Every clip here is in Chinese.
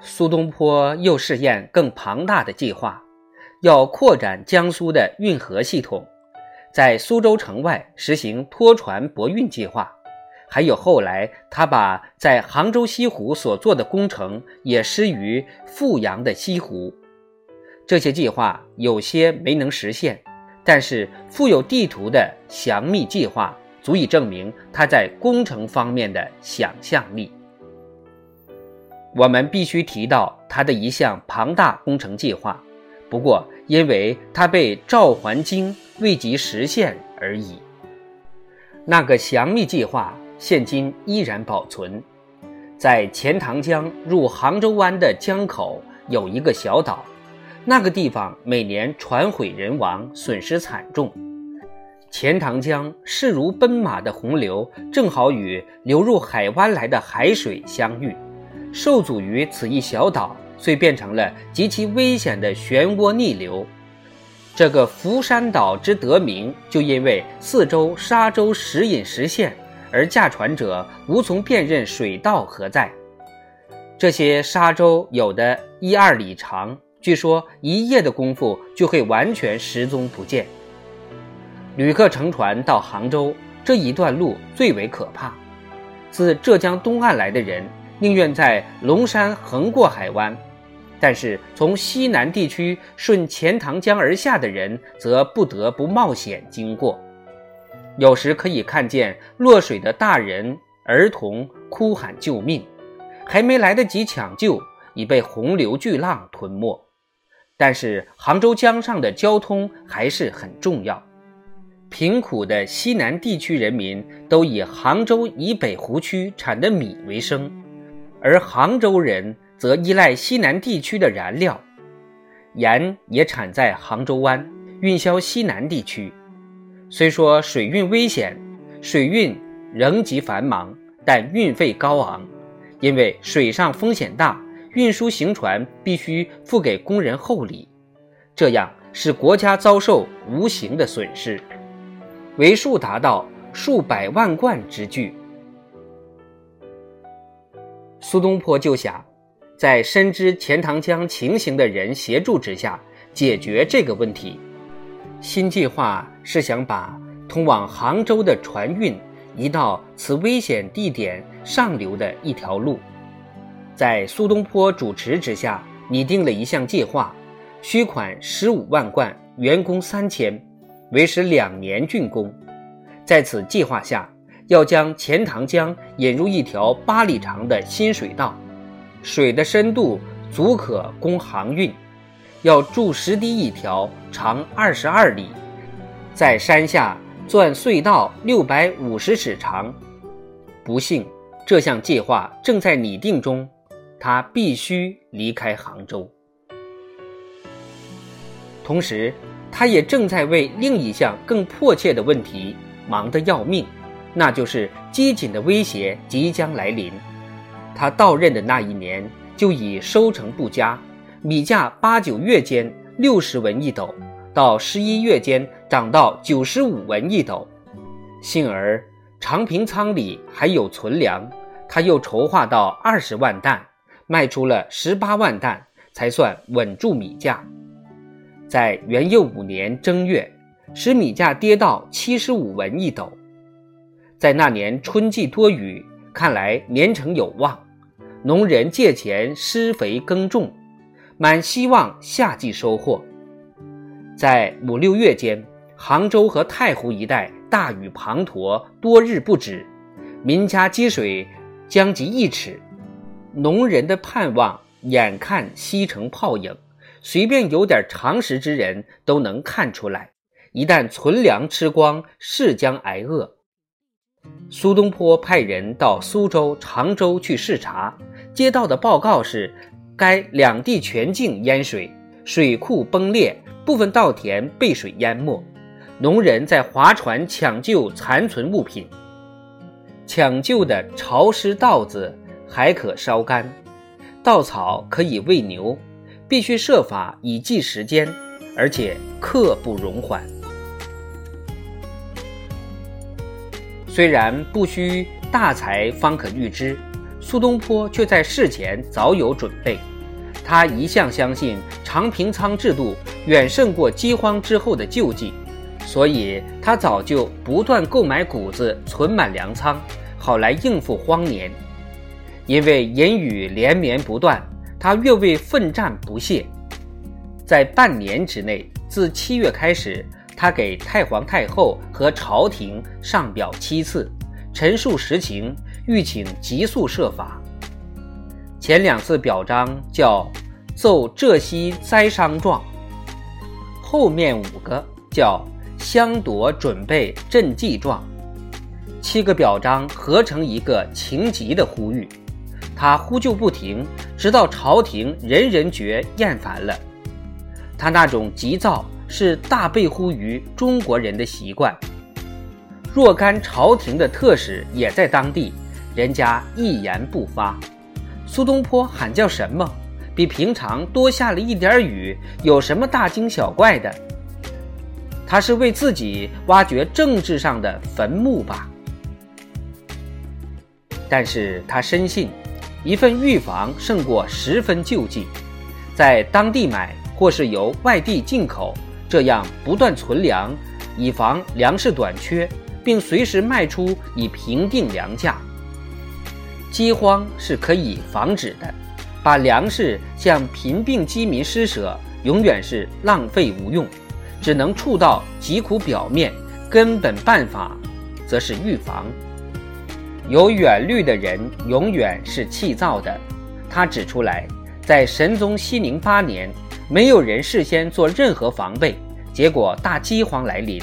苏东坡又试验更庞大的计划，要扩展江苏的运河系统，在苏州城外实行拖船泊运计划。还有后来他把在杭州西湖所做的工程也施于富阳的西湖。这些计划有些没能实现，但是富有地图的详密计划足以证明他在工程方面的想象力。我们必须提到他的一项庞大工程计划，不过因为他被赵桓京未及实现而已。那个详密计划现今依然保存，在钱塘江入杭州湾的江口有一个小岛，那个地方每年船毁人亡，损失惨重。钱塘江势如奔马的洪流，正好与流入海湾来的海水相遇。受阻于此一小岛，遂变成了极其危险的漩涡逆流。这个福山岛之得名，就因为四周沙洲时隐时现，而驾船者无从辨认水道何在。这些沙洲有的一二里长，据说一夜的功夫就会完全失踪不见。旅客乘船到杭州这一段路最为可怕，自浙江东岸来的人。宁愿在龙山横过海湾，但是从西南地区顺钱塘江而下的人，则不得不冒险经过。有时可以看见落水的大人、儿童哭喊救命，还没来得及抢救，已被洪流巨浪吞没。但是杭州江上的交通还是很重要。贫苦的西南地区人民都以杭州以北湖区产的米为生。而杭州人则依赖西南地区的燃料，盐也产在杭州湾，运销西南地区。虽说水运危险，水运仍极繁忙，但运费高昂，因为水上风险大，运输行船必须付给工人厚礼，这样使国家遭受无形的损失，为数达到数百万贯之巨。苏东坡就想，在深知钱塘江情形的人协助之下解决这个问题。新计划是想把通往杭州的船运移到此危险地点上流的一条路。在苏东坡主持之下，拟定了一项计划，需款十五万贯，员工三千，为时两年竣工。在此计划下。要将钱塘江引入一条八里长的新水道，水的深度足可供航运。要筑石堤一条，长二十二里，在山下钻隧道六百五十尺长。不幸，这项计划正在拟定中，他必须离开杭州。同时，他也正在为另一项更迫切的问题忙得要命。那就是饥馑的威胁即将来临。他到任的那一年，就已收成不佳，米价八九月间六十文一斗，到十一月间涨到九十五文一斗。幸而长平仓里还有存粮，他又筹划到二十万担，卖出了十八万担，才算稳住米价。在元佑五年正月，使米价跌到七十五文一斗。在那年春季多雨，看来年成有望。农人借钱施肥耕种，满希望夏季收获。在五六月间，杭州和太湖一带大雨滂沱，多日不止，民家积水将及一尺。农人的盼望眼看西成泡影，随便有点常识之人都能看出来，一旦存粮吃光，是将挨饿。苏东坡派人到苏州、常州去视察，接到的报告是，该两地全境淹水，水库崩裂，部分稻田被水淹没，农人在划船抢救残存物品。抢救的潮湿稻子还可烧干稻草可以喂牛必须设法以计时间而且刻不容缓。虽然不需大才方可预知苏东坡却在事前早有准备。他一向相信常平仓制度远胜过饥荒之后的救济所以他早就不断购买谷子存满粮仓好来应付荒年。因为言语连绵不断，他越为奋战不懈。在半年之内，自七月开始，他给太皇太后和朝廷上表七次，陈述实情，欲请急速设法。前两次表彰叫奏浙西灾伤状，后面五个叫相夺准备赈济状，七个表彰合成一个情急的呼吁。他呼救不停，直到朝廷人人觉厌烦了。他那种急躁是大背乎于中国人的习惯。若干朝廷的特使也在当地，人家一言不发。苏东坡喊叫什么？比平常多下了一点雨，有什么大惊小怪的？他是为自己挖掘政治上的坟墓吧？但是他深信，一份预防胜过十分救济。在当地买，或是由外地进口，这样不断存粮，以防粮食短缺，并随时卖出，以平定粮价。饥荒是可以防止的，把粮食向贫病饥民施舍，永远是浪费无用，只能触到疾苦表面，根本办法则是预防。有远虑的人永远是气躁的。他指出来，在神宗熙宁八年，没有人事先做任何防备，结果大饥荒来临，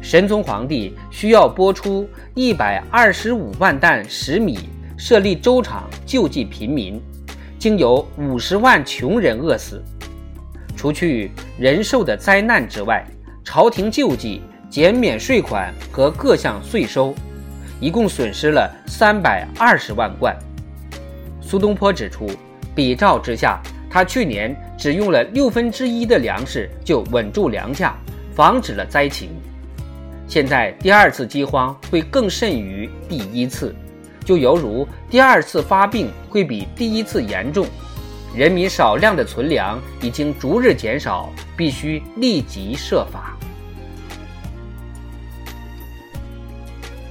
神宗皇帝需要拨出一百二十五万担石米。设立粥厂救济贫民，竟有五十万穷人饿死。除去人寿的灾难之外，朝廷救济、减免税款和各项税收，一共损失了三百二十万贯。苏东坡指出，比照之下，他去年只用了六分之一的粮食就稳住粮价，防止了灾情。现在第二次饥荒会更甚于第一次。就犹如第二次发病会比第一次严重，人民少量的存粮已经逐日减少，必须立即设法。